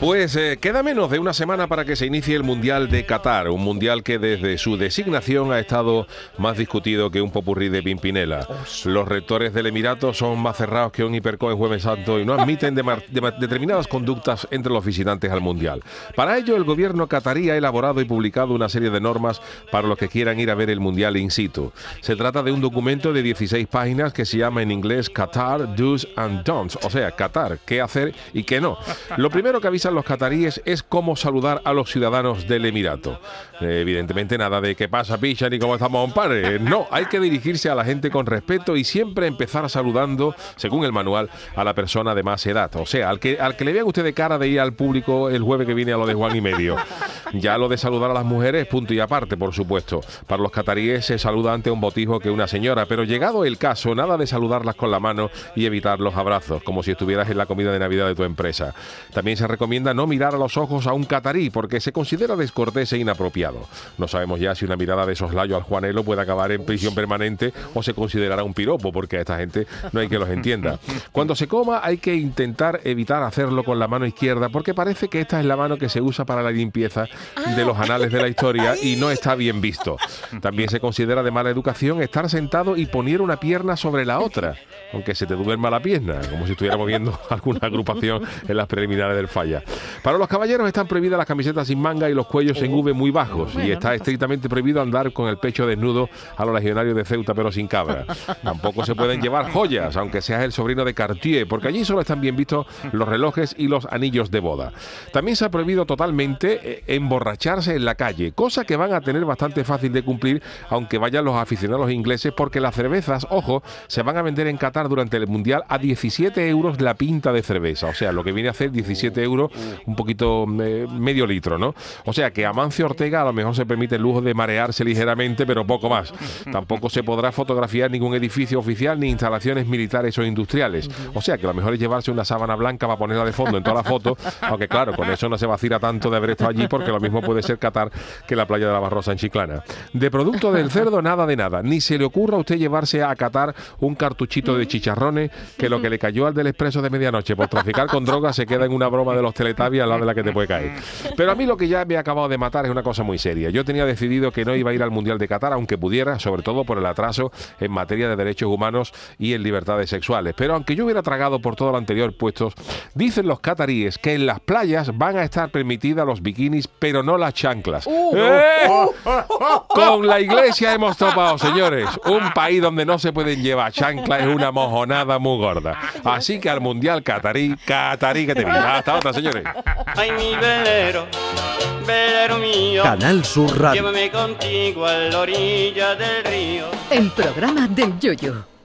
Pues eh, queda menos de una semana para que se inicie el Mundial de Qatar, un mundial que desde su designación ha estado más discutido que un popurrí de Pimpinela. Los rectores del Emirato son más cerrados que un hiperco en Jueves Santo y no admiten de- de- determinadas conductas entre los visitantes al Mundial. Para ello, el gobierno qatarí ha elaborado y publicado una serie de normas para los que quieran ir a ver el Mundial in situ. Se trata de un documento de 16 páginas que se llama en inglés Qatar Do's and Don'ts, o sea, Qatar, qué hacer y qué no. Lo primero que los cataríes es cómo saludar a los ciudadanos del Emirato. Eh, evidentemente nada de qué pasa, picha, ni cómo estamos, compadre. No, hay que dirigirse a la gente con respeto y siempre empezar saludando, según el manual, a la persona de más edad. O sea, al que, al que le vean usted de cara de ir al público el jueves que viene a lo de Juan y medio. Ya lo de saludar a las mujeres, punto y aparte, por supuesto. Para los cataríes se saluda ante un botijo que una señora, pero llegado el caso, nada de saludarlas con la mano y evitar los abrazos, como si estuvieras en la comida de Navidad de tu empresa. También se recomienda no mirar a los ojos a un catarí, porque se considera descortés e inapropiado. No sabemos ya si una mirada de soslayo al Juanelo puede acabar en prisión permanente o se considerará un piropo, porque a esta gente no hay que los entienda. Cuando se coma hay que intentar evitar hacerlo con la mano izquierda, porque parece que esta es la mano que se usa para la limpieza de los anales de la historia y no está bien visto. También se considera de mala educación estar sentado y poner una pierna sobre la otra, aunque se te duerma la pierna, como si estuviéramos viendo alguna agrupación en las preliminares del falla. Para los caballeros están prohibidas las camisetas sin manga y los cuellos en V muy bajos, y está estrictamente prohibido andar con el pecho desnudo a los legionarios de Ceuta pero sin cabra. Tampoco se pueden llevar joyas, aunque seas el sobrino de Cartier, porque allí solo están bien vistos los relojes y los anillos de boda. También se ha prohibido totalmente eh, emborracharse en la calle, cosa que van a tener bastante fácil de cumplir, aunque vayan los aficionados ingleses, porque las cervezas, ojo, se van a vender en Qatar durante el Mundial a 17 euros la pinta de cerveza, o sea, lo que viene a hacer 17 euros, un poquito eh, medio litro, ¿no? O sea que Amancio Ortega a lo mejor se permite el lujo de marearse ligeramente, pero poco más. Tampoco se podrá fotografiar ningún edificio oficial ni instalaciones militares o industriales. O sea que lo mejor es llevarse una sábana blanca para ponerla de fondo en toda la foto, aunque claro, con eso no se vacila tanto de haber estado allí, porque lo mismo puede ser Qatar que la playa de la Barrosa en Chiclana. De producto del cerdo, nada de nada. Ni se le ocurra a usted llevarse a Qatar un cartuchito de chicharrones, que lo que le cayó al del expreso de medianoche por traficar con drogas se queda en una broma de los teletabias al lado de la que te puede caer. Pero a mí lo que ya me ha acabado de matar es una cosa muy seria. Yo tenía decidido que no iba a ir al Mundial de Qatar, aunque pudiera, sobre todo por el atraso en materia de derechos humanos y en libertades sexuales. Pero aunque yo hubiera tragado por todo lo anterior puestos, dicen los cataríes que en las playas van a estar permitidas los bikinis, pero no las chanclas. ¡Eh! Con la iglesia hemos topado, señores. Un país donde no se pueden llevar chanclas es una mojonada muy gorda. Así que al Mundial Catarí, Catarí que te viva. Hasta otra, señores. Ay, mi velero, velero mío, Canal Sur Radio. llévame contigo a la orilla del río. El programa del Yoyo.